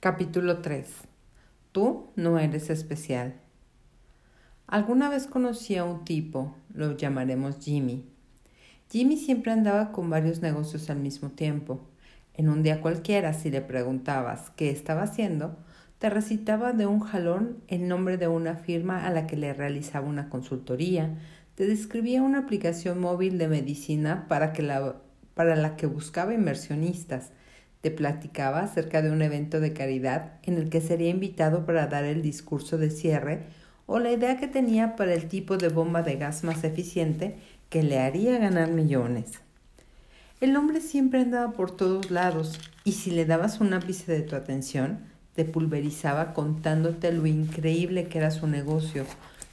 Capítulo 3. Tú no eres especial. Alguna vez conocí a un tipo, lo llamaremos Jimmy. Jimmy siempre andaba con varios negocios al mismo tiempo. En un día cualquiera, si le preguntabas qué estaba haciendo, te recitaba de un jalón el nombre de una firma a la que le realizaba una consultoría, te describía una aplicación móvil de medicina para, la, para la que buscaba inversionistas, te platicaba acerca de un evento de caridad en el que sería invitado para dar el discurso de cierre o la idea que tenía para el tipo de bomba de gas más eficiente que le haría ganar millones. El hombre siempre andaba por todos lados y si le dabas un ápice de tu atención, te pulverizaba contándote lo increíble que era su negocio,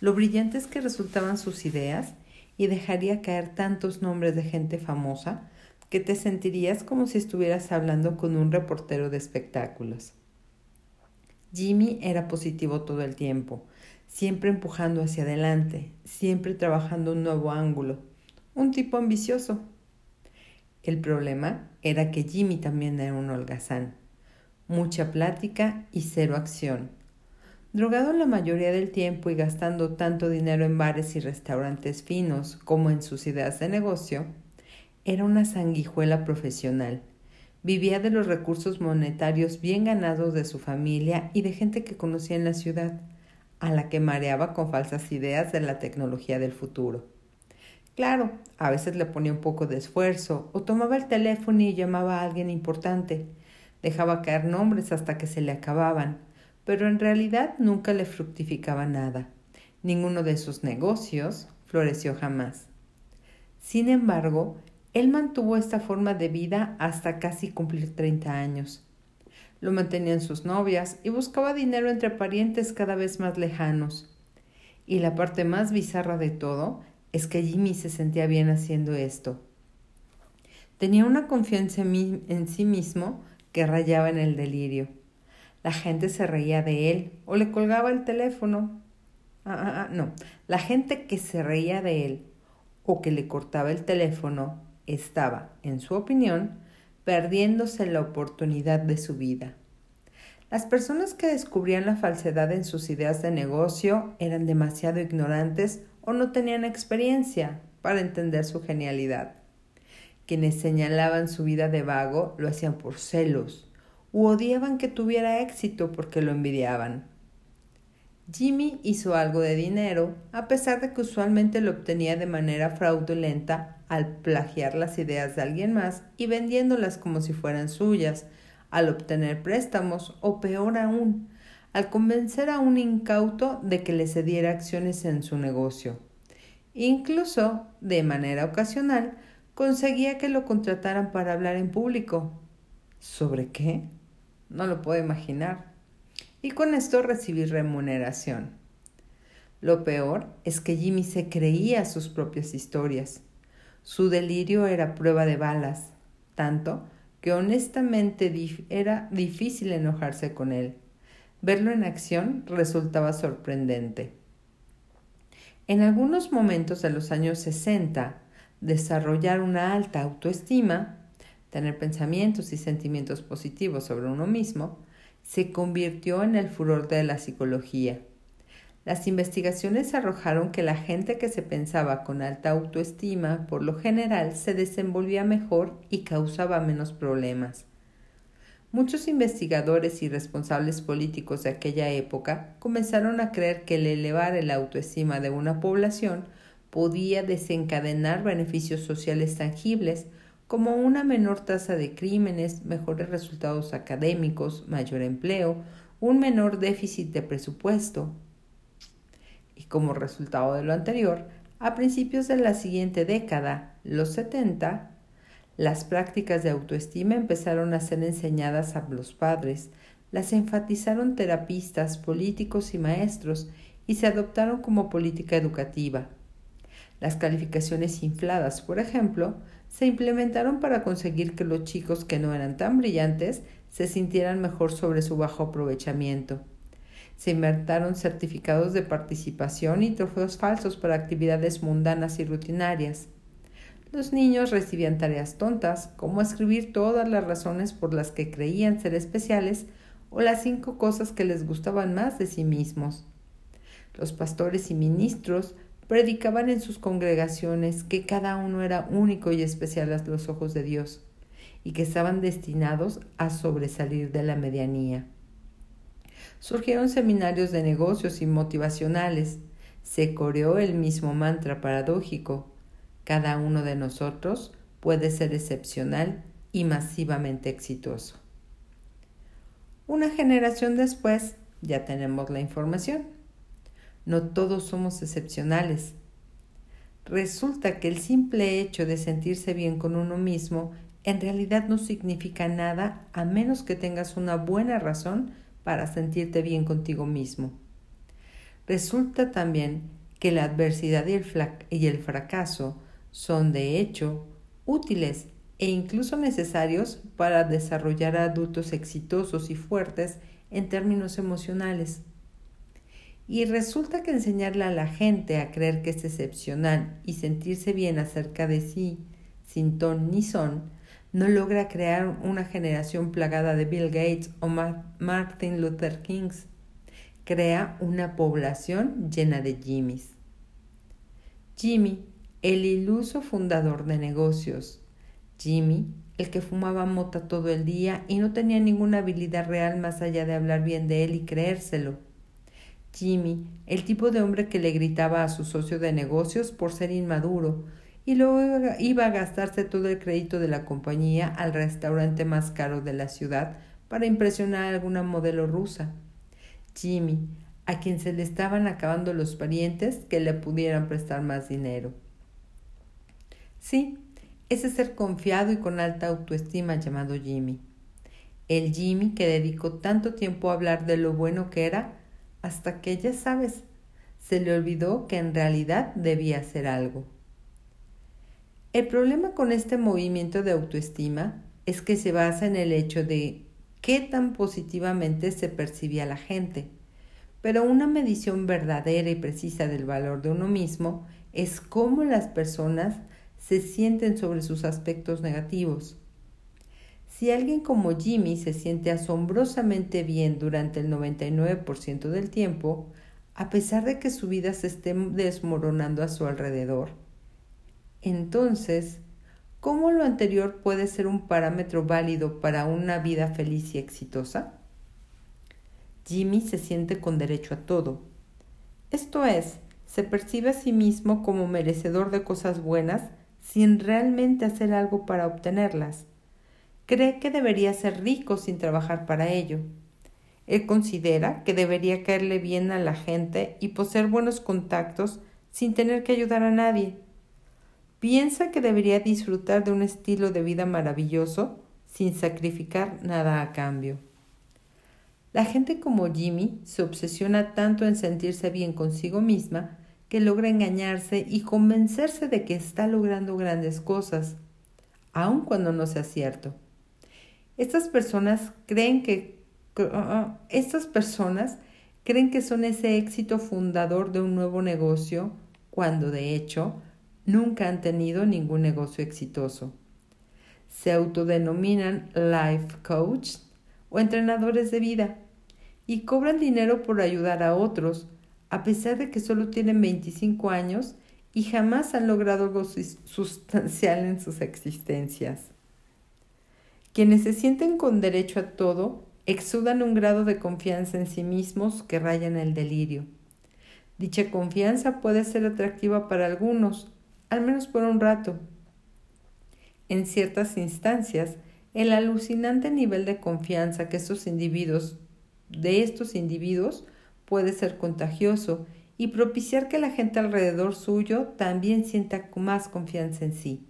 lo brillantes que resultaban sus ideas y dejaría caer tantos nombres de gente famosa que te sentirías como si estuvieras hablando con un reportero de espectáculos. Jimmy era positivo todo el tiempo, siempre empujando hacia adelante, siempre trabajando un nuevo ángulo, un tipo ambicioso. El problema era que Jimmy también era un holgazán, mucha plática y cero acción. Drogado la mayoría del tiempo y gastando tanto dinero en bares y restaurantes finos como en sus ideas de negocio, era una sanguijuela profesional. Vivía de los recursos monetarios bien ganados de su familia y de gente que conocía en la ciudad, a la que mareaba con falsas ideas de la tecnología del futuro. Claro, a veces le ponía un poco de esfuerzo o tomaba el teléfono y llamaba a alguien importante. Dejaba caer nombres hasta que se le acababan, pero en realidad nunca le fructificaba nada. Ninguno de sus negocios floreció jamás. Sin embargo, él mantuvo esta forma de vida hasta casi cumplir 30 años. Lo mantenían sus novias y buscaba dinero entre parientes cada vez más lejanos. Y la parte más bizarra de todo es que Jimmy se sentía bien haciendo esto. Tenía una confianza en sí mismo que rayaba en el delirio. La gente se reía de él o le colgaba el teléfono. Ah, ah, ah, no, la gente que se reía de él o que le cortaba el teléfono estaba, en su opinión, perdiéndose la oportunidad de su vida. Las personas que descubrían la falsedad en sus ideas de negocio eran demasiado ignorantes o no tenían experiencia para entender su genialidad. Quienes señalaban su vida de vago lo hacían por celos u odiaban que tuviera éxito porque lo envidiaban. Jimmy hizo algo de dinero, a pesar de que usualmente lo obtenía de manera fraudulenta al plagiar las ideas de alguien más y vendiéndolas como si fueran suyas, al obtener préstamos o peor aún, al convencer a un incauto de que le cediera acciones en su negocio. Incluso, de manera ocasional, conseguía que lo contrataran para hablar en público. ¿Sobre qué? No lo puedo imaginar y con esto recibir remuneración. Lo peor es que Jimmy se creía sus propias historias. Su delirio era prueba de balas, tanto que honestamente era difícil enojarse con él. Verlo en acción resultaba sorprendente. En algunos momentos de los años 60, desarrollar una alta autoestima, tener pensamientos y sentimientos positivos sobre uno mismo, se convirtió en el furor de la psicología. Las investigaciones arrojaron que la gente que se pensaba con alta autoestima por lo general se desenvolvía mejor y causaba menos problemas. Muchos investigadores y responsables políticos de aquella época comenzaron a creer que el elevar el autoestima de una población podía desencadenar beneficios sociales tangibles como una menor tasa de crímenes, mejores resultados académicos, mayor empleo, un menor déficit de presupuesto. Y como resultado de lo anterior, a principios de la siguiente década, los 70, las prácticas de autoestima empezaron a ser enseñadas a los padres, las enfatizaron terapistas, políticos y maestros y se adoptaron como política educativa. Las calificaciones infladas, por ejemplo, se implementaron para conseguir que los chicos que no eran tan brillantes se sintieran mejor sobre su bajo aprovechamiento. Se inventaron certificados de participación y trofeos falsos para actividades mundanas y rutinarias. Los niños recibían tareas tontas, como escribir todas las razones por las que creían ser especiales o las cinco cosas que les gustaban más de sí mismos. Los pastores y ministros predicaban en sus congregaciones que cada uno era único y especial a los ojos de Dios y que estaban destinados a sobresalir de la medianía. Surgieron seminarios de negocios y motivacionales. Se coreó el mismo mantra paradójico. Cada uno de nosotros puede ser excepcional y masivamente exitoso. Una generación después ya tenemos la información. No todos somos excepcionales. Resulta que el simple hecho de sentirse bien con uno mismo en realidad no significa nada a menos que tengas una buena razón para sentirte bien contigo mismo. Resulta también que la adversidad y el, y el fracaso son de hecho útiles e incluso necesarios para desarrollar adultos exitosos y fuertes en términos emocionales. Y resulta que enseñarle a la gente a creer que es excepcional y sentirse bien acerca de sí, sin ton ni son, no logra crear una generación plagada de Bill Gates o Martin Luther Kings. Crea una población llena de Jimmys. Jimmy, el iluso fundador de negocios, Jimmy, el que fumaba mota todo el día y no tenía ninguna habilidad real más allá de hablar bien de él y creérselo. Jimmy, el tipo de hombre que le gritaba a su socio de negocios por ser inmaduro y luego iba a gastarse todo el crédito de la compañía al restaurante más caro de la ciudad para impresionar a alguna modelo rusa. Jimmy, a quien se le estaban acabando los parientes que le pudieran prestar más dinero. Sí, ese ser confiado y con alta autoestima llamado Jimmy. El Jimmy que dedicó tanto tiempo a hablar de lo bueno que era, hasta que, ya sabes, se le olvidó que en realidad debía hacer algo. El problema con este movimiento de autoestima es que se basa en el hecho de qué tan positivamente se percibe a la gente, pero una medición verdadera y precisa del valor de uno mismo es cómo las personas se sienten sobre sus aspectos negativos. Si alguien como Jimmy se siente asombrosamente bien durante el 99% del tiempo, a pesar de que su vida se esté desmoronando a su alrededor, entonces, ¿cómo lo anterior puede ser un parámetro válido para una vida feliz y exitosa? Jimmy se siente con derecho a todo. Esto es, se percibe a sí mismo como merecedor de cosas buenas sin realmente hacer algo para obtenerlas. Cree que debería ser rico sin trabajar para ello. Él considera que debería caerle bien a la gente y poseer buenos contactos sin tener que ayudar a nadie. Piensa que debería disfrutar de un estilo de vida maravilloso sin sacrificar nada a cambio. La gente como Jimmy se obsesiona tanto en sentirse bien consigo misma que logra engañarse y convencerse de que está logrando grandes cosas, aun cuando no sea cierto. Estas personas creen que uh, estas personas creen que son ese éxito fundador de un nuevo negocio, cuando de hecho nunca han tenido ningún negocio exitoso. Se autodenominan life coach o entrenadores de vida y cobran dinero por ayudar a otros, a pesar de que solo tienen 25 años y jamás han logrado algo sustancial en sus existencias. Quienes se sienten con derecho a todo exudan un grado de confianza en sí mismos que rayan el delirio. Dicha confianza puede ser atractiva para algunos, al menos por un rato. En ciertas instancias, el alucinante nivel de confianza que estos individuos, de estos individuos puede ser contagioso y propiciar que la gente alrededor suyo también sienta más confianza en sí.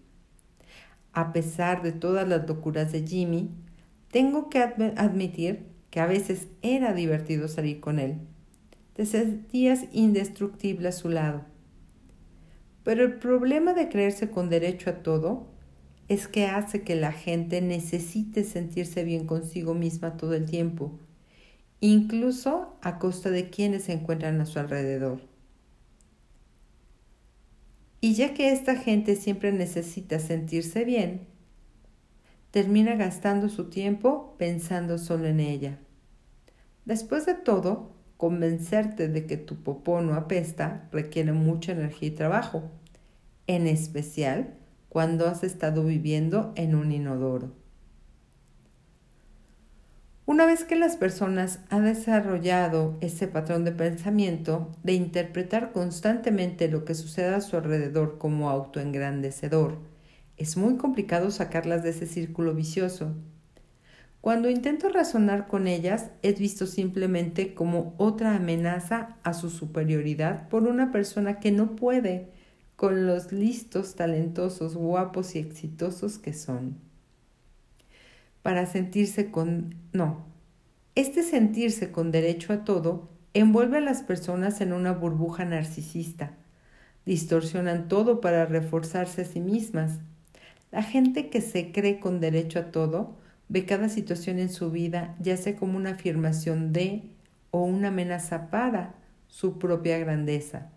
A pesar de todas las locuras de Jimmy, tengo que admitir que a veces era divertido salir con él. Te sentías indestructible a su lado. Pero el problema de creerse con derecho a todo es que hace que la gente necesite sentirse bien consigo misma todo el tiempo incluso a costa de quienes se encuentran a su alrededor. Y ya que esta gente siempre necesita sentirse bien, termina gastando su tiempo pensando solo en ella. Después de todo, convencerte de que tu popó no apesta requiere mucha energía y trabajo, en especial cuando has estado viviendo en un inodoro. Una vez que las personas han desarrollado ese patrón de pensamiento de interpretar constantemente lo que sucede a su alrededor como autoengrandecedor, es muy complicado sacarlas de ese círculo vicioso. Cuando intento razonar con ellas, es visto simplemente como otra amenaza a su superioridad por una persona que no puede con los listos, talentosos, guapos y exitosos que son para sentirse con... No, este sentirse con derecho a todo envuelve a las personas en una burbuja narcisista. Distorsionan todo para reforzarse a sí mismas. La gente que se cree con derecho a todo ve cada situación en su vida ya sea como una afirmación de o una amenaza para su propia grandeza.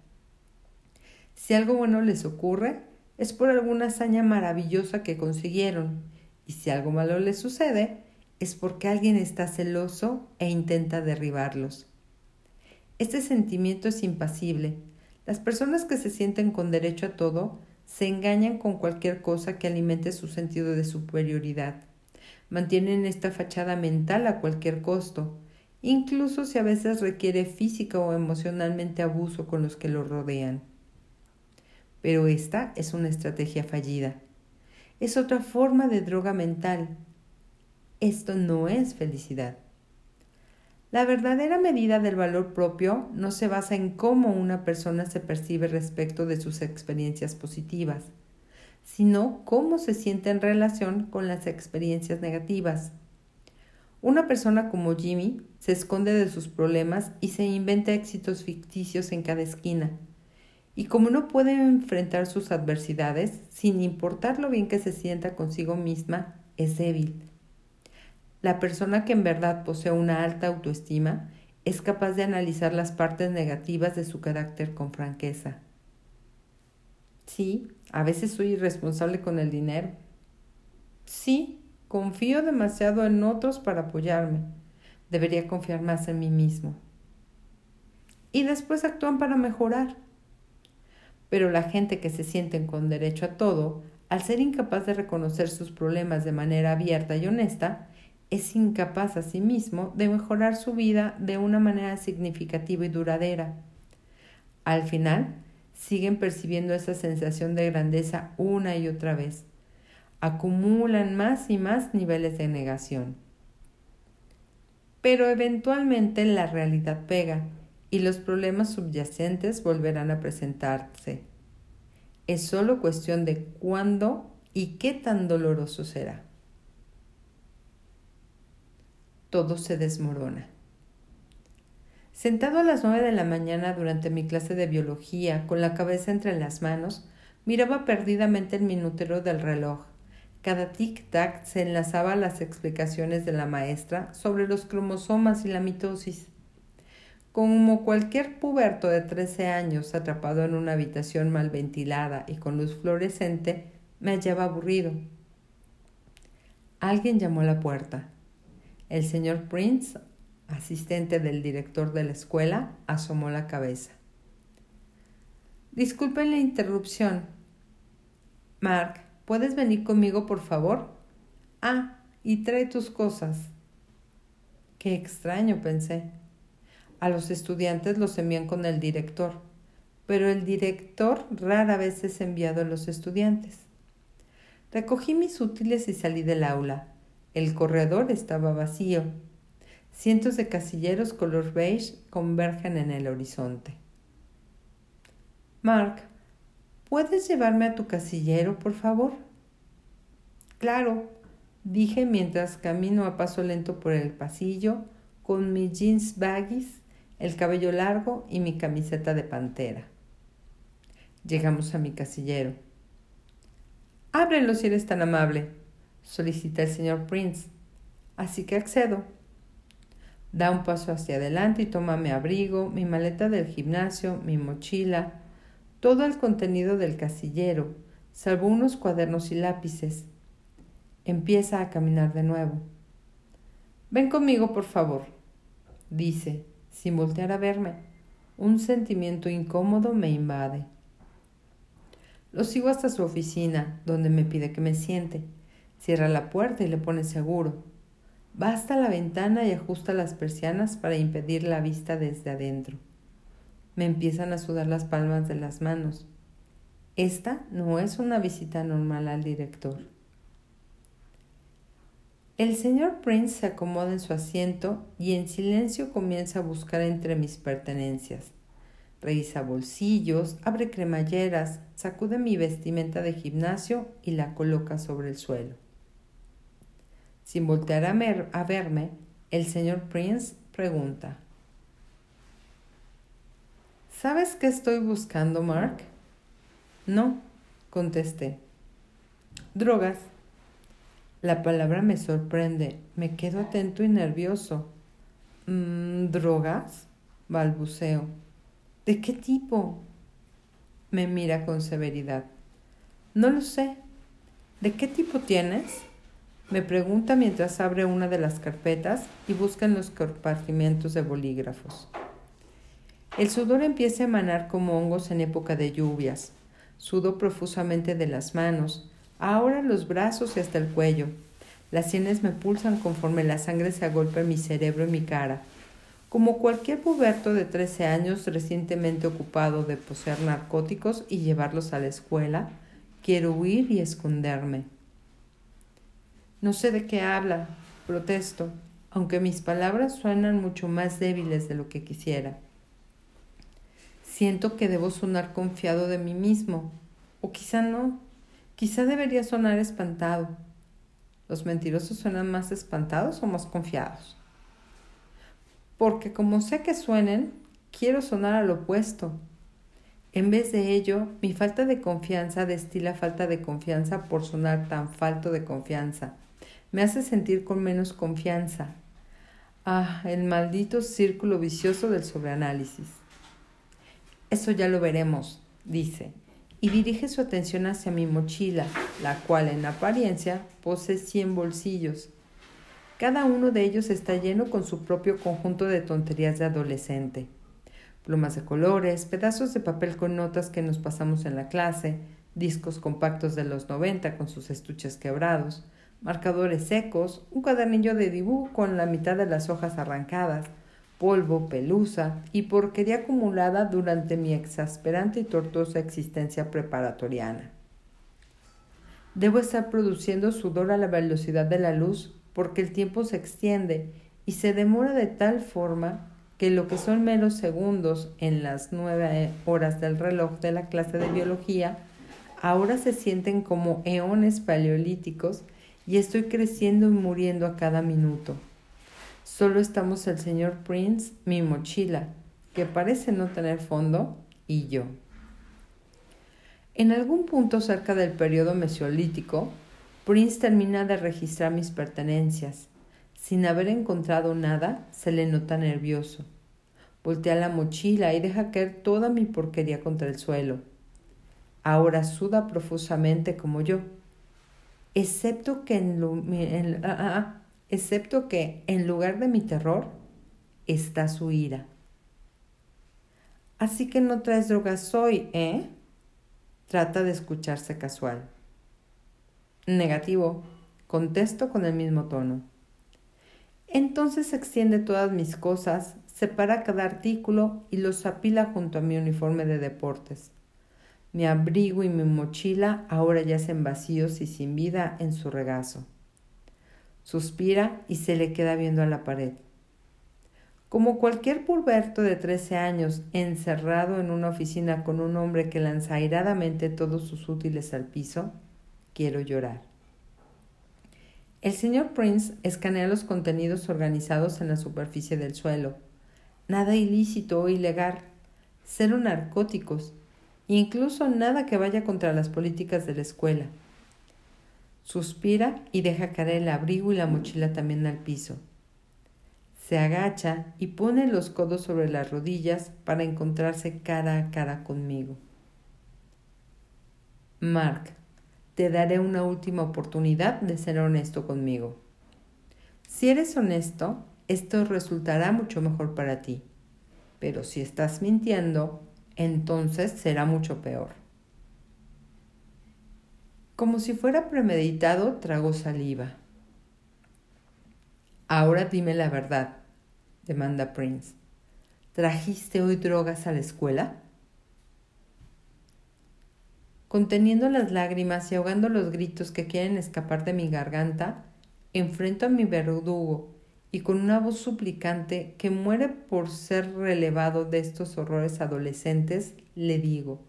Si algo bueno les ocurre, es por alguna hazaña maravillosa que consiguieron y si algo malo les sucede, es porque alguien está celoso e intenta derribarlos. Este sentimiento es impasible. Las personas que se sienten con derecho a todo se engañan con cualquier cosa que alimente su sentido de superioridad. Mantienen esta fachada mental a cualquier costo, incluso si a veces requiere física o emocionalmente abuso con los que lo rodean. Pero esta es una estrategia fallida es otra forma de droga mental. Esto no es felicidad. La verdadera medida del valor propio no se basa en cómo una persona se percibe respecto de sus experiencias positivas, sino cómo se siente en relación con las experiencias negativas. Una persona como Jimmy se esconde de sus problemas y se inventa éxitos ficticios en cada esquina y como no puede enfrentar sus adversidades, sin importar lo bien que se sienta consigo misma, es débil. La persona que en verdad posee una alta autoestima es capaz de analizar las partes negativas de su carácter con franqueza. Sí, a veces soy irresponsable con el dinero. Sí, confío demasiado en otros para apoyarme. Debería confiar más en mí mismo. Y después actúan para mejorar pero la gente que se sienten con derecho a todo, al ser incapaz de reconocer sus problemas de manera abierta y honesta, es incapaz a sí mismo de mejorar su vida de una manera significativa y duradera. Al final, siguen percibiendo esa sensación de grandeza una y otra vez. Acumulan más y más niveles de negación. Pero eventualmente la realidad pega y los problemas subyacentes volverán a presentarse. Es solo cuestión de cuándo y qué tan doloroso será. Todo se desmorona. Sentado a las nueve de la mañana durante mi clase de biología, con la cabeza entre las manos, miraba perdidamente el minutero del reloj. Cada tic-tac se enlazaba a las explicaciones de la maestra sobre los cromosomas y la mitosis. Como cualquier puberto de 13 años atrapado en una habitación mal ventilada y con luz fluorescente, me hallaba aburrido. Alguien llamó a la puerta. El señor Prince, asistente del director de la escuela, asomó la cabeza. Disculpen la interrupción. Mark, ¿puedes venir conmigo, por favor? Ah, y trae tus cosas. Qué extraño, pensé. A los estudiantes los envían con el director, pero el director rara vez es enviado a los estudiantes. Recogí mis útiles y salí del aula. El corredor estaba vacío. Cientos de casilleros color beige convergen en el horizonte. Mark, ¿puedes llevarme a tu casillero, por favor? Claro, dije mientras camino a paso lento por el pasillo con mis jeans baggies el cabello largo y mi camiseta de pantera. Llegamos a mi casillero. Ábrelo si eres tan amable, solicita el señor Prince. Así que accedo. Da un paso hacia adelante y toma mi abrigo, mi maleta del gimnasio, mi mochila, todo el contenido del casillero, salvo unos cuadernos y lápices. Empieza a caminar de nuevo. Ven conmigo, por favor. dice, sin voltear a verme. Un sentimiento incómodo me invade. Lo sigo hasta su oficina, donde me pide que me siente. Cierra la puerta y le pone seguro. Va hasta la ventana y ajusta las persianas para impedir la vista desde adentro. Me empiezan a sudar las palmas de las manos. Esta no es una visita normal al director. El señor Prince se acomoda en su asiento y en silencio comienza a buscar entre mis pertenencias. Revisa bolsillos, abre cremalleras, sacude mi vestimenta de gimnasio y la coloca sobre el suelo. Sin voltear a, verme, el señor Prince pregunta. ¿Sabes qué estoy buscando, Mark? No, contesté. Drogas. La palabra me sorprende. Me quedo atento y nervioso. Mm, ¿Drogas? balbuceo. ¿De qué tipo? Me mira con severidad. No lo sé. ¿De qué tipo tienes? Me pregunta mientras abre una de las carpetas y busca en los compartimientos de bolígrafos. El sudor empieza a emanar como hongos en época de lluvias. Sudo profusamente de las manos, ahora los brazos y hasta el cuello. Las sienes me pulsan conforme la sangre se agolpa en mi cerebro y mi cara. Como cualquier puberto de 13 años recientemente ocupado de poseer narcóticos y llevarlos a la escuela, quiero huir y esconderme. No sé de qué habla, protesto, aunque mis palabras suenan mucho más débiles de lo que quisiera. Siento que debo sonar confiado de mí mismo, o quizá no, quizá debería sonar espantado. ¿Los mentirosos suenan más espantados o más confiados? Porque como sé que suenen, quiero sonar al opuesto. En vez de ello, mi falta de confianza destila falta de confianza por sonar tan falto de confianza me hace sentir con menos confianza. Ah, el maldito círculo vicioso del sobreanálisis. Eso ya lo veremos, dice, y dirige su atención hacia mi mochila, la cual en apariencia posee cien bolsillos. Cada uno de ellos está lleno con su propio conjunto de tonterías de adolescente. Plumas de colores, pedazos de papel con notas que nos pasamos en la clase, discos compactos de los noventa con sus estuches quebrados, marcadores secos, un cuadernillo de dibujo con la mitad de las hojas arrancadas, polvo, pelusa y porquería acumulada durante mi exasperante y tortuosa existencia preparatoriana. Debo estar produciendo sudor a la velocidad de la luz porque el tiempo se extiende y se demora de tal forma que lo que son meros segundos en las nueve horas del reloj de la clase de biología ahora se sienten como eones paleolíticos y estoy creciendo y muriendo a cada minuto. Solo estamos el señor Prince, mi mochila, que parece no tener fondo, y yo. En algún punto cerca del periodo mesolítico, Prince termina de registrar mis pertenencias. Sin haber encontrado nada, se le nota nervioso. Voltea la mochila y deja caer toda mi porquería contra el suelo. Ahora suda profusamente como yo excepto que en, ah, ah, ah, excepto que en lugar de mi terror está su ira. Así que no traes drogas hoy, ¿eh? Trata de escucharse casual. Negativo, contesto con el mismo tono. Entonces extiende todas mis cosas, separa cada artículo y los apila junto a mi uniforme de deportes. Mi abrigo y mi mochila ahora yacen vacíos y sin vida en su regazo. Suspira y se le queda viendo a la pared. Como cualquier puberto de trece años encerrado en una oficina con un hombre que lanza airadamente todos sus útiles al piso, quiero llorar. El señor Prince escanea los contenidos organizados en la superficie del suelo. Nada ilícito o ilegal, cero narcóticos, incluso nada que vaya contra las políticas de la escuela. Suspira y deja caer el abrigo y la mochila también al piso. Se agacha y pone los codos sobre las rodillas para encontrarse cara a cara conmigo. Mark, te daré una última oportunidad de ser honesto conmigo. Si eres honesto, esto resultará mucho mejor para ti. Pero si estás mintiendo, entonces será mucho peor. Como si fuera premeditado, tragó saliva. Ahora dime la verdad, demanda Prince. ¿Trajiste hoy drogas a la escuela? Conteniendo las lágrimas y ahogando los gritos que quieren escapar de mi garganta, enfrento a mi verdugo y con una voz suplicante que muere por ser relevado de estos horrores adolescentes, le digo,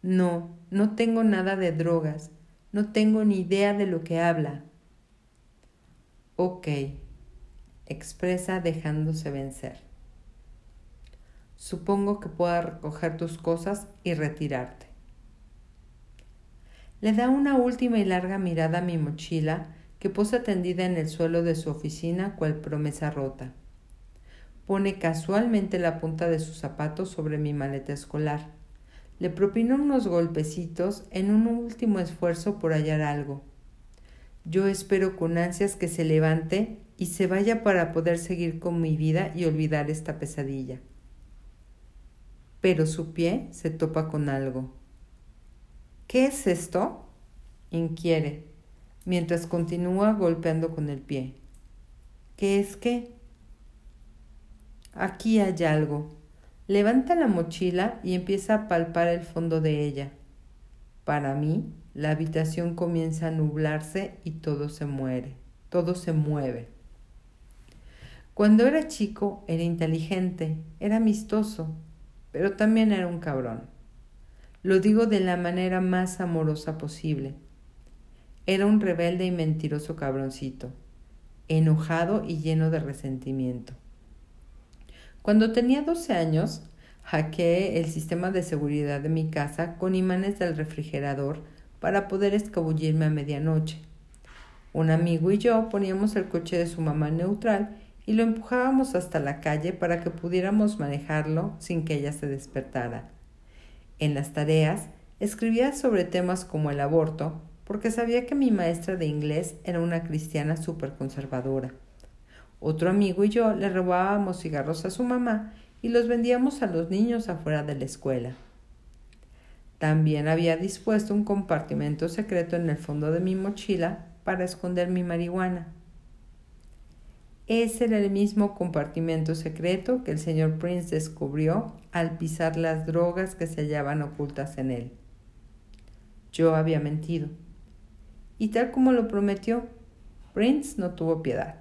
no, no tengo nada de drogas, no tengo ni idea de lo que habla. Ok, expresa dejándose vencer. Supongo que pueda recoger tus cosas y retirarte. Le da una última y larga mirada a mi mochila que posa tendida en el suelo de su oficina cual promesa rota. Pone casualmente la punta de su zapato sobre mi maleta escolar. Le propino unos golpecitos en un último esfuerzo por hallar algo. Yo espero con ansias que se levante y se vaya para poder seguir con mi vida y olvidar esta pesadilla. Pero su pie se topa con algo. ¿Qué es esto? inquiere, mientras continúa golpeando con el pie. ¿Qué es qué? Aquí hay algo. Levanta la mochila y empieza a palpar el fondo de ella. Para mí, la habitación comienza a nublarse y todo se muere, todo se mueve. Cuando era chico era inteligente, era amistoso, pero también era un cabrón. Lo digo de la manera más amorosa posible era un rebelde y mentiroso cabroncito, enojado y lleno de resentimiento. Cuando tenía 12 años, hackeé el sistema de seguridad de mi casa con imanes del refrigerador para poder escabullirme a medianoche. Un amigo y yo poníamos el coche de su mamá neutral y lo empujábamos hasta la calle para que pudiéramos manejarlo sin que ella se despertara. En las tareas escribía sobre temas como el aborto, porque sabía que mi maestra de inglés era una cristiana súper conservadora. Otro amigo y yo le robábamos cigarros a su mamá y los vendíamos a los niños afuera de la escuela. También había dispuesto un compartimento secreto en el fondo de mi mochila para esconder mi marihuana. Ese era el mismo compartimento secreto que el señor Prince descubrió al pisar las drogas que se hallaban ocultas en él. Yo había mentido y tal como lo prometió, Prince no tuvo piedad.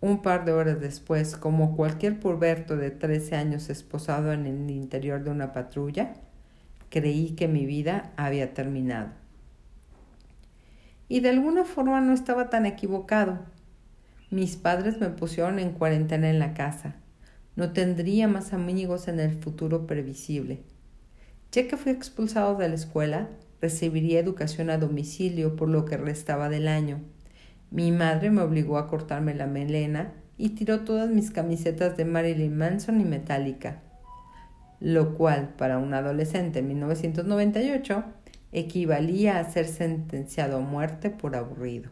Un par de horas después, como cualquier puberto de 13 años esposado en el interior de una patrulla, creí que mi vida había terminado. Y de alguna forma no estaba tan equivocado. Mis padres me pusieron en cuarentena en la casa. No tendría más amigos en el futuro previsible. Ya que fui expulsado de la escuela, Recibiría educación a domicilio por lo que restaba del año. Mi madre me obligó a cortarme la melena y tiró todas mis camisetas de Marilyn Manson y Metallica, lo cual para un adolescente en 1998 equivalía a ser sentenciado a muerte por aburrido.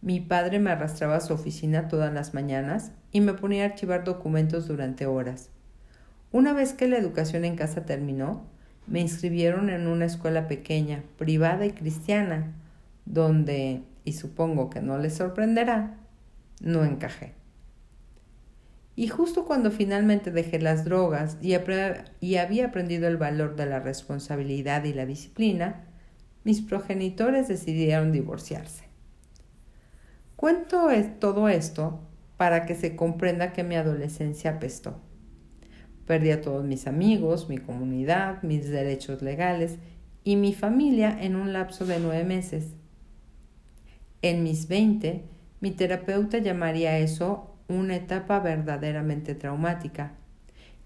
Mi padre me arrastraba a su oficina todas las mañanas y me ponía a archivar documentos durante horas. Una vez que la educación en casa terminó, me inscribieron en una escuela pequeña, privada y cristiana, donde, y supongo que no les sorprenderá, no encajé. Y justo cuando finalmente dejé las drogas y, y, había aprendido el valor de la responsabilidad y la disciplina, mis progenitores decidieron divorciarse. Cuento todo esto para que se comprenda que mi adolescencia apestó. Perdí a todos mis amigos, mi comunidad, mis derechos legales y mi familia en un lapso de nueve meses. En mis veinte, mi terapeuta llamaría eso una etapa verdaderamente traumática.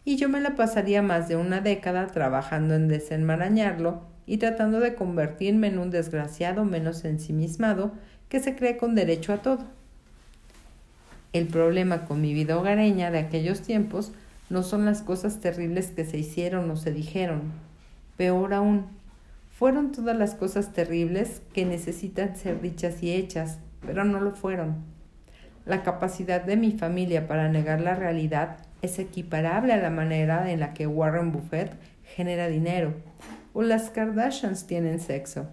Y yo me la pasaría más de una década trabajando en desenmarañarlo y tratando de convertirme en un desgraciado menos ensimismado que se cree con derecho a todo. El problema con mi vida hogareña de aquellos tiempos no son las cosas terribles que se hicieron o se dijeron. Peor aún, fueron todas las cosas terribles que necesitan ser dichas y hechas, pero no lo fueron. La capacidad de mi familia para negar la realidad es equiparable a la manera en la que Warren Buffett genera dinero o las Kardashians tienen sexo.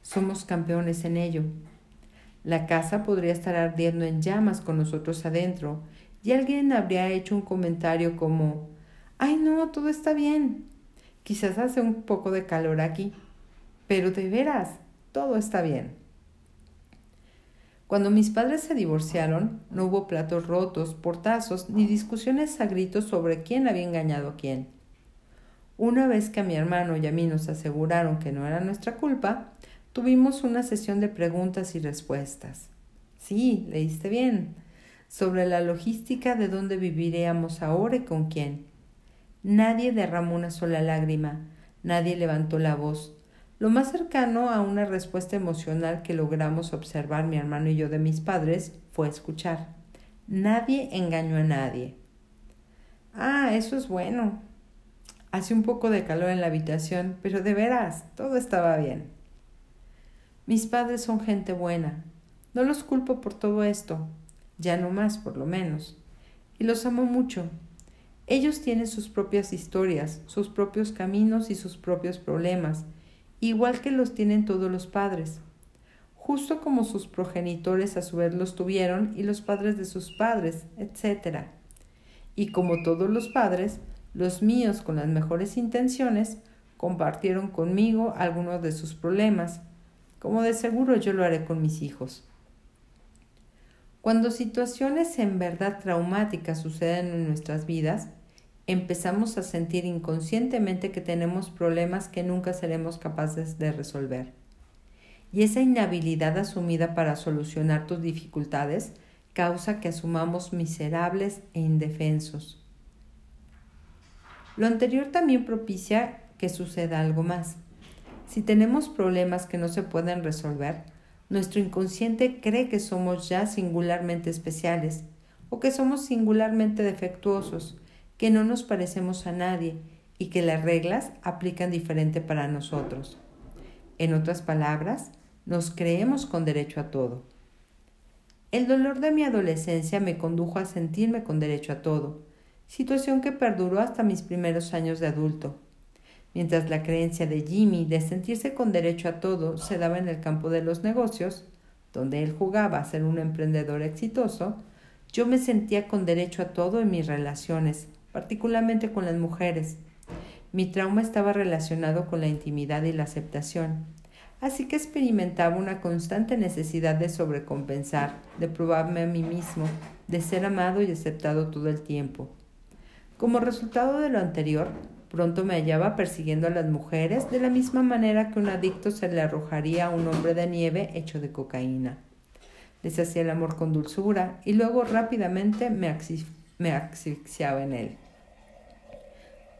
Somos campeones en ello. La casa podría estar ardiendo en llamas con nosotros adentro y alguien habría hecho un comentario como, ay no, todo está bien. Quizás hace un poco de calor aquí, pero de veras, todo está bien. Cuando mis padres se divorciaron, no hubo platos rotos, portazos, ni discusiones a gritos sobre quién había engañado a quién. Una vez que a mi hermano y a mí nos aseguraron que no era nuestra culpa, tuvimos una sesión de preguntas y respuestas. Sí, leíste bien sobre la logística de dónde viviríamos ahora y con quién. Nadie derramó una sola lágrima, nadie levantó la voz. Lo más cercano a una respuesta emocional que logramos observar mi hermano y yo de mis padres fue escuchar. Nadie engañó a nadie. Ah, eso es bueno. Hace un poco de calor en la habitación, pero de veras, todo estaba bien. Mis padres son gente buena. No los culpo por todo esto ya no más por lo menos, y los amo mucho. Ellos tienen sus propias historias, sus propios caminos y sus propios problemas, igual que los tienen todos los padres, justo como sus progenitores a su vez los tuvieron y los padres de sus padres, etc. Y como todos los padres, los míos con las mejores intenciones compartieron conmigo algunos de sus problemas, como de seguro yo lo haré con mis hijos. Cuando situaciones en verdad traumáticas suceden en nuestras vidas, empezamos a sentir inconscientemente que tenemos problemas que nunca seremos capaces de resolver. Y esa inhabilidad asumida para solucionar tus dificultades causa que asumamos miserables e indefensos. Lo anterior también propicia que suceda algo más. Si tenemos problemas que no se pueden resolver, nuestro inconsciente cree que somos ya singularmente especiales o que somos singularmente defectuosos, que no nos parecemos a nadie y que las reglas aplican diferente para nosotros. En otras palabras, nos creemos con derecho a todo. El dolor de mi adolescencia me condujo a sentirme con derecho a todo, situación que perduró hasta mis primeros años de adulto mientras la creencia de Jimmy de sentirse con derecho a todo se daba en el campo de los negocios, donde él jugaba a ser un emprendedor exitoso, yo me sentía con derecho a todo en mis relaciones, particularmente con las mujeres. Mi trauma estaba relacionado con la intimidad y la aceptación, así que experimentaba una constante necesidad de sobrecompensar, de probarme a mí mismo, de ser amado y aceptado todo el tiempo. Como resultado de lo anterior, Pronto me hallaba persiguiendo a las mujeres de la misma manera que un adicto se le arrojaría a un hombre de nieve hecho de cocaína. Les hacía el amor con dulzura y luego rápidamente me, me asfixiaba en él.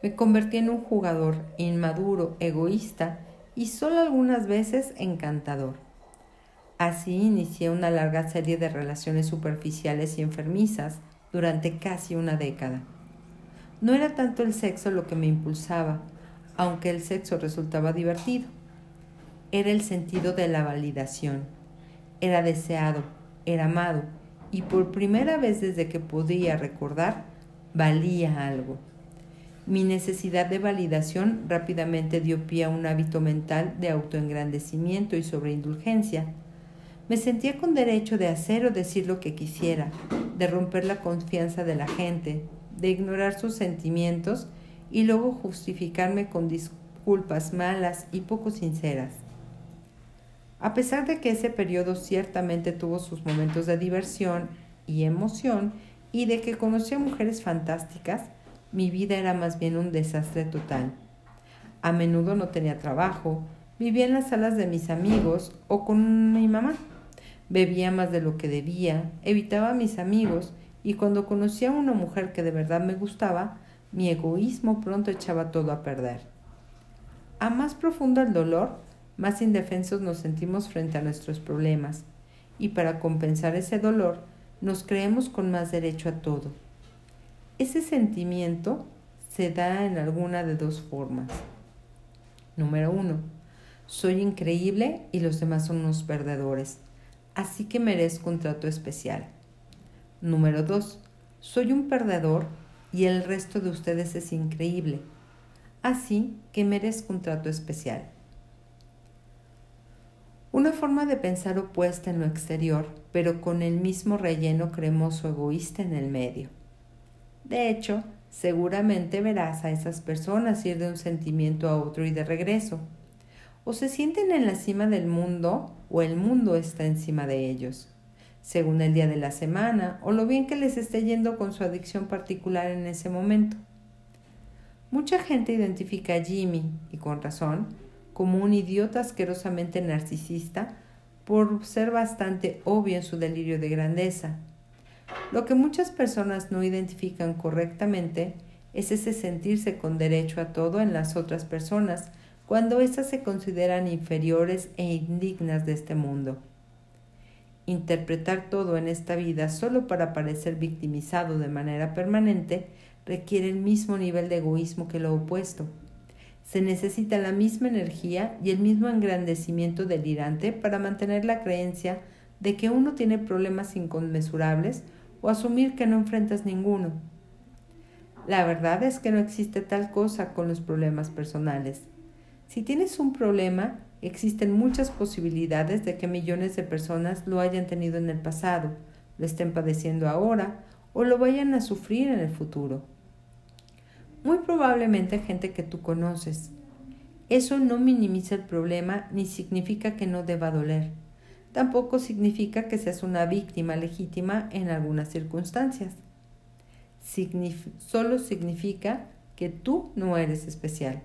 Me convertí en un jugador inmaduro, egoísta y solo algunas veces encantador. Así inicié una larga serie de relaciones superficiales y enfermizas durante casi una década. No era tanto el sexo lo que me impulsaba, aunque el sexo resultaba divertido. Era el sentido de la validación. Era deseado, era amado, y por primera vez desde que podía recordar, valía algo. Mi necesidad de validación rápidamente dio pie a un hábito mental de autoengrandecimiento y sobreindulgencia. Me sentía con derecho de hacer o decir lo que quisiera, de romper la confianza de la gente, de ignorar sus sentimientos y luego justificarme con disculpas malas y poco sinceras. A pesar de que ese periodo ciertamente tuvo sus momentos de diversión y emoción y de que conocí a mujeres fantásticas, mi vida era más bien un desastre total. A menudo no tenía trabajo, vivía en las salas de mis amigos o con mi mamá. Bebía más de lo que debía, evitaba a mis amigos y cuando conocí a una mujer que de verdad me gustaba, mi egoísmo pronto echaba todo a perder. A más profundo el dolor, más indefensos nos sentimos frente a nuestros problemas, y para compensar ese dolor, nos creemos con más derecho a todo. Ese sentimiento se da en alguna de dos formas. Número uno, soy increíble y los demás son unos perdedores, así que merezco un trato especial. Número 2. Soy un perdedor y el resto de ustedes es increíble. Así que merezco un trato especial. Una forma de pensar opuesta en lo exterior, pero con el mismo relleno cremoso egoísta en el medio. De hecho, seguramente verás a esas personas ir de un sentimiento a otro y de regreso. O se sienten en la cima del mundo o el mundo está encima de ellos, según el día de la semana o lo bien que les esté yendo con su adicción particular en ese momento. Mucha gente identifica a Jimmy, y con razón, como un idiota asquerosamente narcisista por ser bastante obvio en su delirio de grandeza. Lo que muchas personas no identifican correctamente es ese sentirse con derecho a todo en las otras personas cuando éstas se consideran inferiores e indignas de este mundo. Interpretar todo en esta vida solo para parecer victimizado de manera permanente requiere el mismo nivel de egoísmo que lo opuesto. Se necesita la misma energía y el mismo engrandecimiento delirante para mantener la creencia de que uno tiene problemas inconmensurables o asumir que no enfrentas ninguno. La verdad es que no existe tal cosa con los problemas personales. Si tienes un problema, existen muchas posibilidades de que millones de personas lo hayan tenido en el pasado, lo estén padeciendo ahora o lo vayan a sufrir en el futuro muy probablemente gente que tú conoces. Eso no minimiza el problema ni significa que no deba doler. Tampoco significa que seas una víctima legítima en algunas circunstancias. solo significa que tú no eres especial.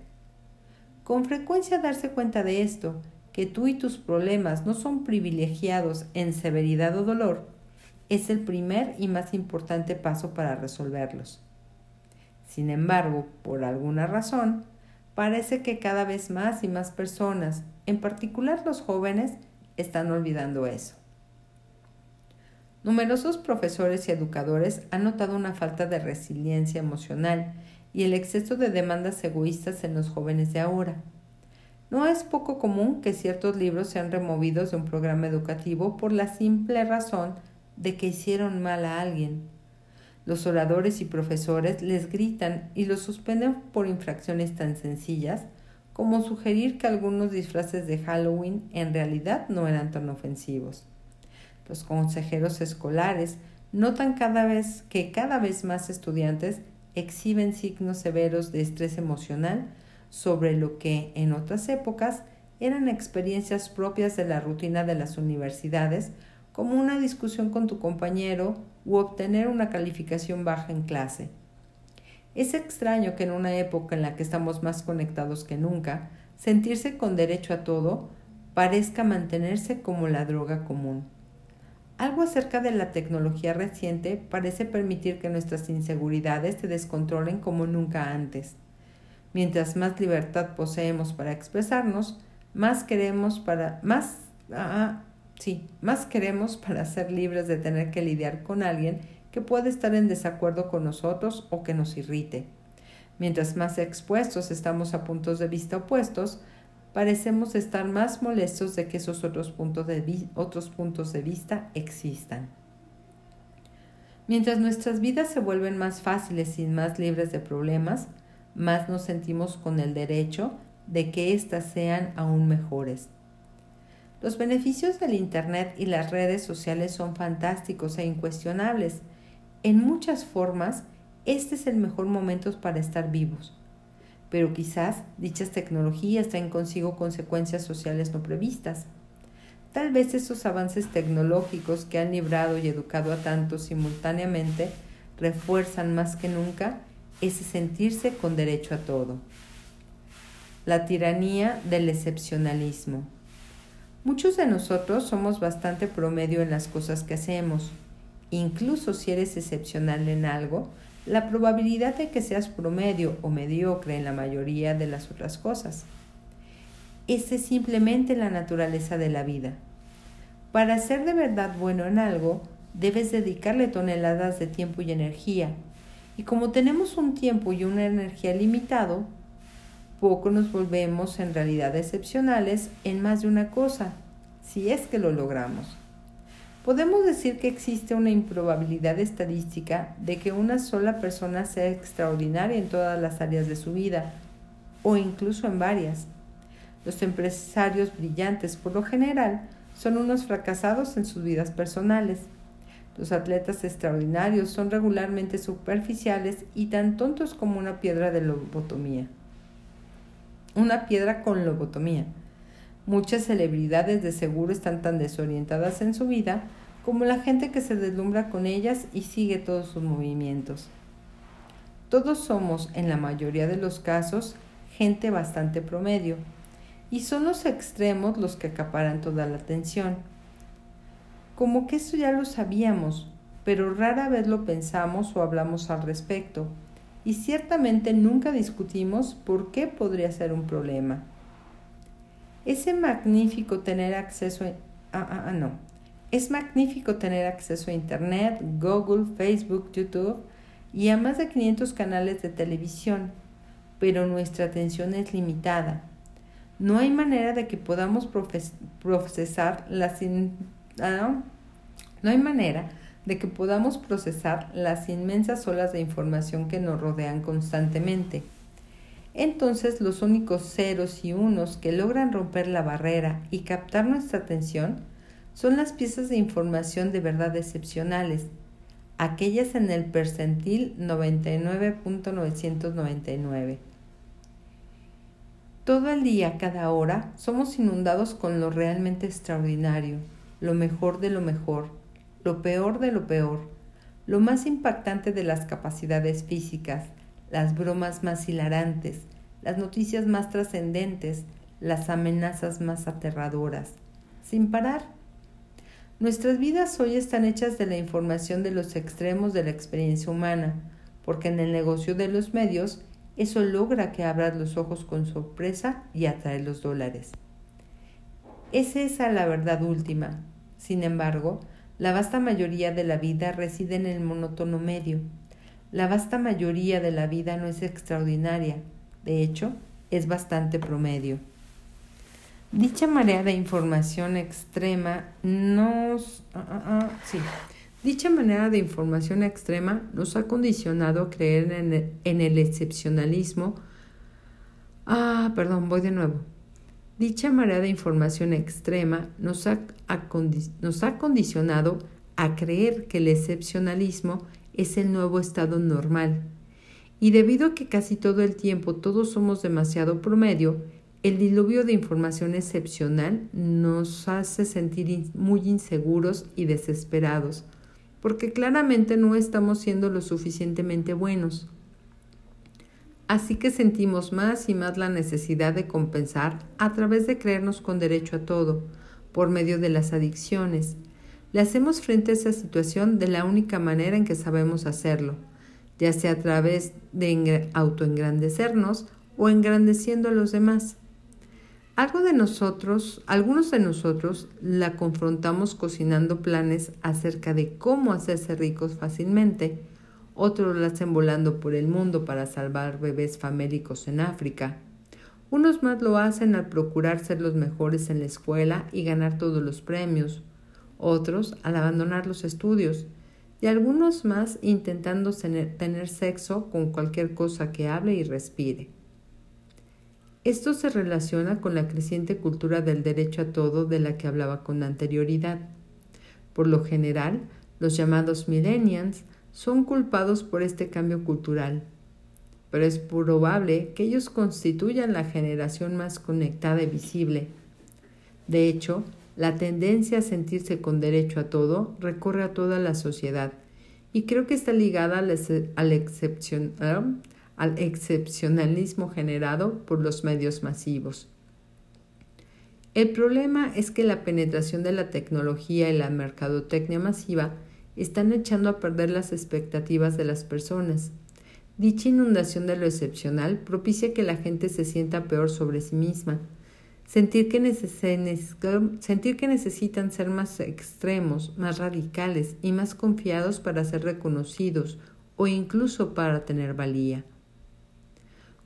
Con frecuencia darse cuenta de esto, que tú y tus problemas no son privilegiados en severidad o dolor, es el primer y más importante paso para resolverlos. Sin embargo, por alguna razón, parece que cada vez más y más personas, en particular los jóvenes, están olvidando eso. Numerosos profesores y educadores han notado una falta de resiliencia emocional y el exceso de demandas egoístas en los jóvenes de ahora. No es poco común que ciertos libros sean removidos de un programa educativo por la simple razón de que hicieron mal a alguien los oradores y profesores les gritan y los suspenden por infracciones tan sencillas como sugerir que algunos disfraces de Halloween en realidad no eran tan ofensivos. Los consejeros escolares notan cada vez que cada vez más estudiantes exhiben signos severos de estrés emocional sobre lo que en otras épocas eran experiencias propias de la rutina de las universidades, como una discusión con tu compañero u obtener una calificación baja en clase. Es extraño que en una época en la que estamos más conectados que nunca, sentirse con derecho a todo parezca mantenerse como la droga común. Algo acerca de la tecnología reciente parece permitir que nuestras inseguridades se descontrolen como nunca antes. Mientras más libertad poseemos para expresarnos, más queremos para más ah, Sí, más queremos para ser libres de tener que lidiar con alguien que puede estar en desacuerdo con nosotros o que nos irrite. Mientras más expuestos estamos a puntos de vista opuestos, parecemos estar más molestos de que esos otros puntos de, otros puntos de vista existan. Mientras nuestras vidas se vuelven más fáciles y más libres de problemas, más nos sentimos con el derecho de que éstas sean aún mejores. Los beneficios del Internet y las redes sociales son fantásticos e incuestionables. En muchas formas, este es el mejor momento para estar vivos. Pero quizás dichas tecnologías traen consigo consecuencias sociales no previstas. Tal vez esos avances tecnológicos que han librado y educado a tantos simultáneamente refuerzan más que nunca ese sentirse con derecho a todo. La tiranía del excepcionalismo. Muchos de nosotros somos bastante promedio en las cosas que hacemos. Incluso si eres excepcional en algo, la probabilidad de que seas promedio o mediocre en la mayoría de las otras cosas. Esa es simplemente la naturaleza de la vida. Para ser de verdad bueno en algo, debes dedicarle toneladas de tiempo y energía. Y como tenemos un tiempo y una energía limitado, poco nos volvemos en realidad excepcionales en más de una cosa, si es que lo logramos. Podemos decir que existe una improbabilidad estadística de que una sola persona sea extraordinaria en todas las áreas de su vida, o incluso en varias. Los empresarios brillantes, por lo general, son unos fracasados en sus vidas personales. Los atletas extraordinarios son regularmente superficiales y tan tontos como una piedra de lobotomía. Una piedra con lobotomía. Muchas celebridades de seguro están tan desorientadas en su vida como la gente que se deslumbra con ellas y sigue todos sus movimientos. Todos somos, en la mayoría de los casos, gente bastante promedio, y son los extremos los que acaparan toda la atención. Como que eso ya lo sabíamos, pero rara vez lo pensamos o hablamos al respecto, y ciertamente nunca discutimos por qué podría ser un problema. Magnífico tener acceso a... Ah, ah, ah, no. Es magnífico tener acceso a Internet, Google, Facebook, YouTube y a más de 500 canales de televisión, pero nuestra atención es limitada. No hay manera de que podamos procesar las no hay manera de que podamos procesar las inmensas olas de información que nos rodean constantemente. Entonces los únicos ceros y unos que logran romper la barrera y captar nuestra atención son las piezas de información de verdad excepcionales, aquellas en el percentil 99.999. Todo el día, cada hora, somos inundados con lo realmente extraordinario, lo mejor de lo mejor, lo peor de lo peor, lo más impactante de las capacidades físicas, las bromas más hilarantes, las noticias más trascendentes, las amenazas más aterradoras, sin parar. Nuestras vidas hoy están hechas de la información de los extremos de la experiencia humana, porque en el negocio de los medios eso logra que abras los ojos con sorpresa y atrae los dólares. Es esa la verdad última. Sin embargo, la vasta mayoría de la vida reside en el monótono medio, la vasta mayoría de la vida no es extraordinaria, de hecho, es bastante promedio. Dicha marea de información extrema nos... Ah, ah, ah, sí. Dicha manera de información extrema nos ha condicionado a creer en el, excepcionalismo. Ah, perdón, voy de nuevo. Dicha marea de información extrema nos ha, nos ha condicionado a creer que el excepcionalismo es el nuevo estado normal. Y debido a que casi todo el tiempo todos somos demasiado promedio, el diluvio de información excepcional nos hace sentir muy inseguros y desesperados, porque claramente no estamos siendo lo suficientemente buenos. Así que sentimos más y más la necesidad de compensar a través de creernos con derecho a todo, por medio de las adicciones, le hacemos frente a esa situación de la única manera en que sabemos hacerlo, ya sea a través de autoengrandecernos o engrandeciendo a los demás. Algo de nosotros, algunos de nosotros la confrontamos cocinando planes acerca de cómo hacerse ricos fácilmente, otros la hacen volando por el mundo para salvar bebés famélicos en África. Unos más lo hacen al procurar ser los mejores en la escuela y ganar todos los premios, otros al abandonar los estudios y algunos más intentando tener, sexo con cualquier cosa que hable y respire. Esto se relaciona con la creciente cultura del derecho a todo de la que hablaba con anterioridad. Por lo general, los llamados millennials son culpados por este cambio cultural, pero es probable que ellos constituyan la generación más conectada y visible. De hecho, la tendencia a sentirse con derecho a todo recorre a toda la sociedad y creo que está ligada al, al excepcionalismo generado por los medios masivos. El problema es que la penetración de la tecnología y la mercadotecnia masiva están echando a perder las expectativas de las personas. Dicha inundación de lo excepcional propicia que la gente se sienta peor sobre sí misma, Sentir que, sentir que necesitan ser más extremos, más radicales y más confiados para ser reconocidos o incluso para tener valía.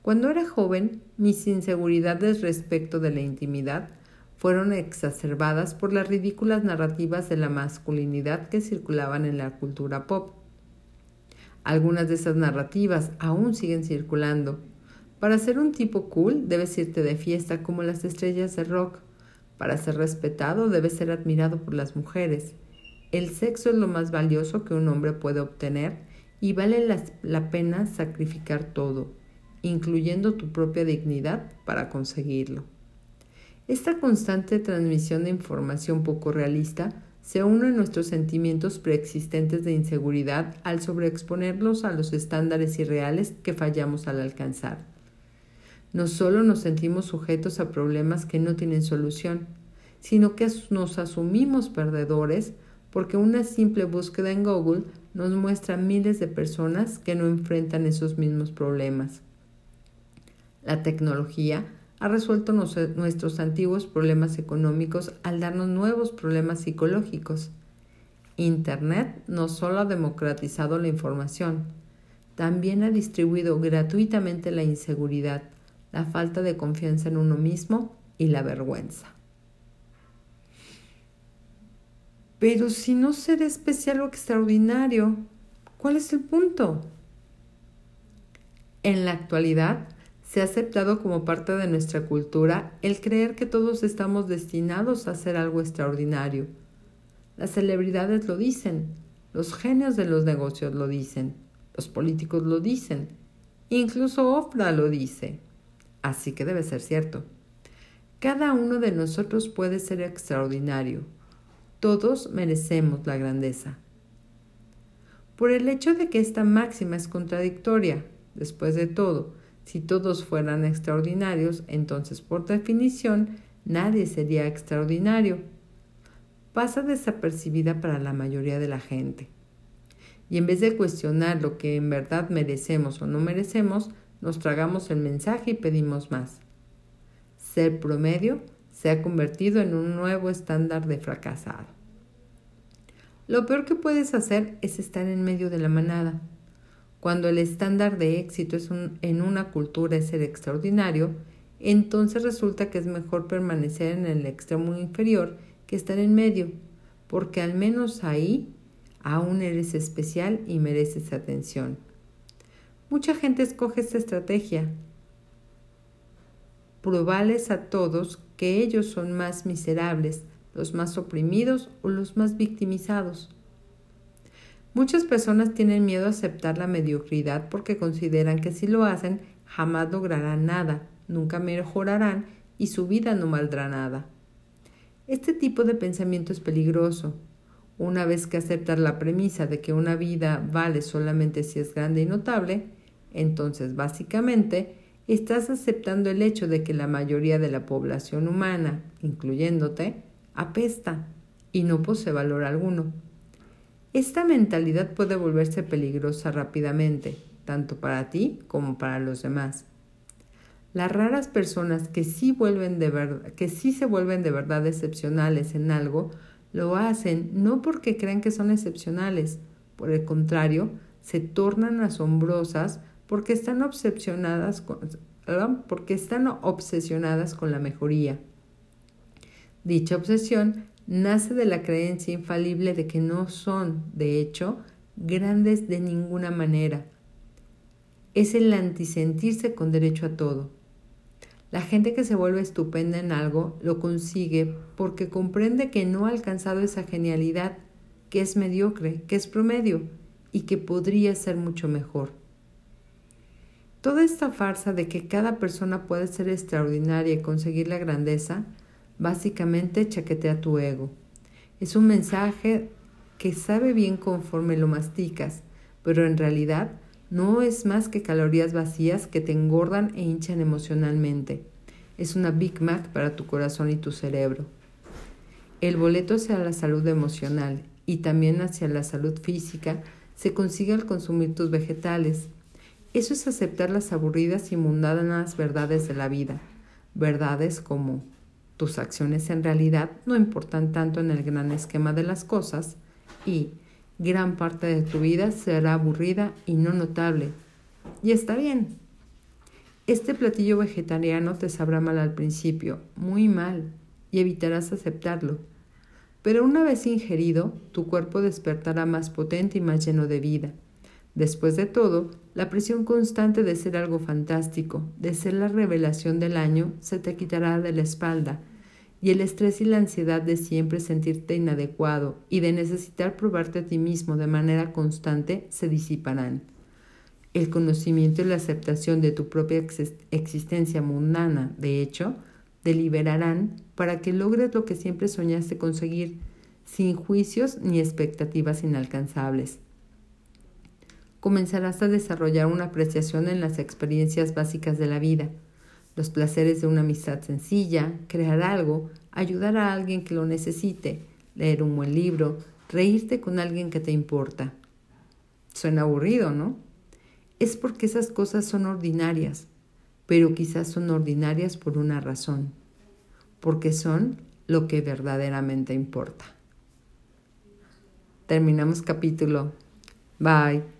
Cuando era joven, mis inseguridades respecto de la intimidad fueron exacerbadas por las ridículas narrativas de la masculinidad que circulaban en la cultura pop. Algunas de esas narrativas aún siguen circulando. Para ser un tipo cool debes irte de fiesta como las estrellas de rock. Para ser respetado debes ser admirado por las mujeres. El sexo es lo más valioso que un hombre puede obtener y vale la, la pena sacrificar todo, incluyendo tu propia dignidad, para conseguirlo. Esta constante transmisión de información poco realista se une a nuestros sentimientos preexistentes de inseguridad al sobreexponerlos a los estándares irreales que fallamos al alcanzar. No solo nos sentimos sujetos a problemas que no tienen solución, sino que nos asumimos perdedores porque una simple búsqueda en Google nos muestra miles de personas que no enfrentan esos mismos problemas. La tecnología ha resuelto nuestros antiguos problemas económicos al darnos nuevos problemas psicológicos. Internet no solo ha democratizado la información, también ha distribuido gratuitamente la inseguridad, la falta de confianza en uno mismo y la vergüenza. Pero si no ser especial o extraordinario, ¿cuál es el punto? En la actualidad, se ha aceptado como parte de nuestra cultura el creer que todos estamos destinados a hacer algo extraordinario. Las celebridades lo dicen, los genios de los negocios lo dicen, los políticos lo dicen, incluso Oprah lo dice. Así que debe ser cierto. Cada uno de nosotros puede ser extraordinario. Todos merecemos la grandeza. Por el hecho de que esta máxima es contradictoria, después de todo, si todos fueran extraordinarios, entonces por definición nadie sería extraordinario. Pasa desapercibida para la mayoría de la gente. Y en vez de cuestionar lo que en verdad merecemos o no merecemos, nos tragamos el mensaje y pedimos más. Ser promedio se ha convertido en un nuevo estándar de fracasado. Lo peor que puedes hacer es estar en medio de la manada cuando el estándar de éxito es en una cultura es ser extraordinario, entonces resulta que es mejor permanecer en el extremo inferior que estar en medio, porque al menos ahí aún eres especial y mereces atención. Mucha gente escoge esta estrategia. Pruebales a todos que ellos son más miserables, los más oprimidos o los más victimizados. Muchas personas tienen miedo a aceptar la mediocridad porque consideran que si lo hacen jamás lograrán nada, nunca mejorarán y su vida no valdrá nada. Este tipo de pensamiento es peligroso. Una vez que aceptas la premisa de que una vida vale solamente si es grande y notable, entonces básicamente estás aceptando el hecho de que la mayoría de la población humana, incluyéndote, apesta y no posee valor alguno. Esta mentalidad puede volverse peligrosa rápidamente, tanto para ti como para los demás. Las raras personas que sí, vuelven de que se vuelven de verdad excepcionales en algo, lo hacen no porque creen que son excepcionales, por el contrario, se tornan asombrosas porque están obsesionadas con, porque están obsesionadas con la mejoría. Dicha obsesión nace de la creencia infalible de que no son, de hecho, grandes de ninguna manera. Es el antisentirse con derecho a todo. La gente que se vuelve estupenda en algo lo consigue porque comprende que no ha alcanzado esa genialidad, que es mediocre, que es promedio y que podría ser mucho mejor. Toda esta farsa de que cada persona puede ser extraordinaria y conseguir la grandeza Básicamente chaquetea tu ego. Es un mensaje que sabe bien conforme lo masticas, pero en realidad no es más que calorías vacías que te engordan e hinchan emocionalmente. Es una Big Mac para tu corazón y tu cerebro. El boleto hacia la salud emocional y también hacia la salud física se consigue al consumir tus vegetales. Eso es aceptar las aburridas y mundanas verdades de la vida, verdades como tus acciones en realidad no importan tanto en el gran esquema de las cosas y gran parte de tu vida será aburrida y no notable. Y está bien. Este platillo vegetariano te sabrá mal al principio, muy mal, y evitarás aceptarlo. Pero una vez ingerido, tu cuerpo despertará más potente y más lleno de vida. Después de todo, la presión constante de ser algo fantástico, de ser la revelación del año, se te quitará de la espalda, y el estrés y la ansiedad de siempre sentirte inadecuado y de necesitar probarte a ti mismo de manera constante se disiparán. El conocimiento y la aceptación de tu propia existencia mundana, de hecho, te liberarán para que logres lo que siempre soñaste conseguir, sin juicios ni expectativas inalcanzables. Comenzarás a desarrollar una apreciación en las experiencias básicas de la vida, los placeres de una amistad sencilla, crear algo, ayudar a alguien que lo necesite, leer un buen libro, reírte con alguien que te importa. Suena aburrido, ¿no? es porque esas cosas son ordinarias, pero quizás son ordinarias por una razón, porque son lo que verdaderamente importa. Terminamos capítulo. Bye.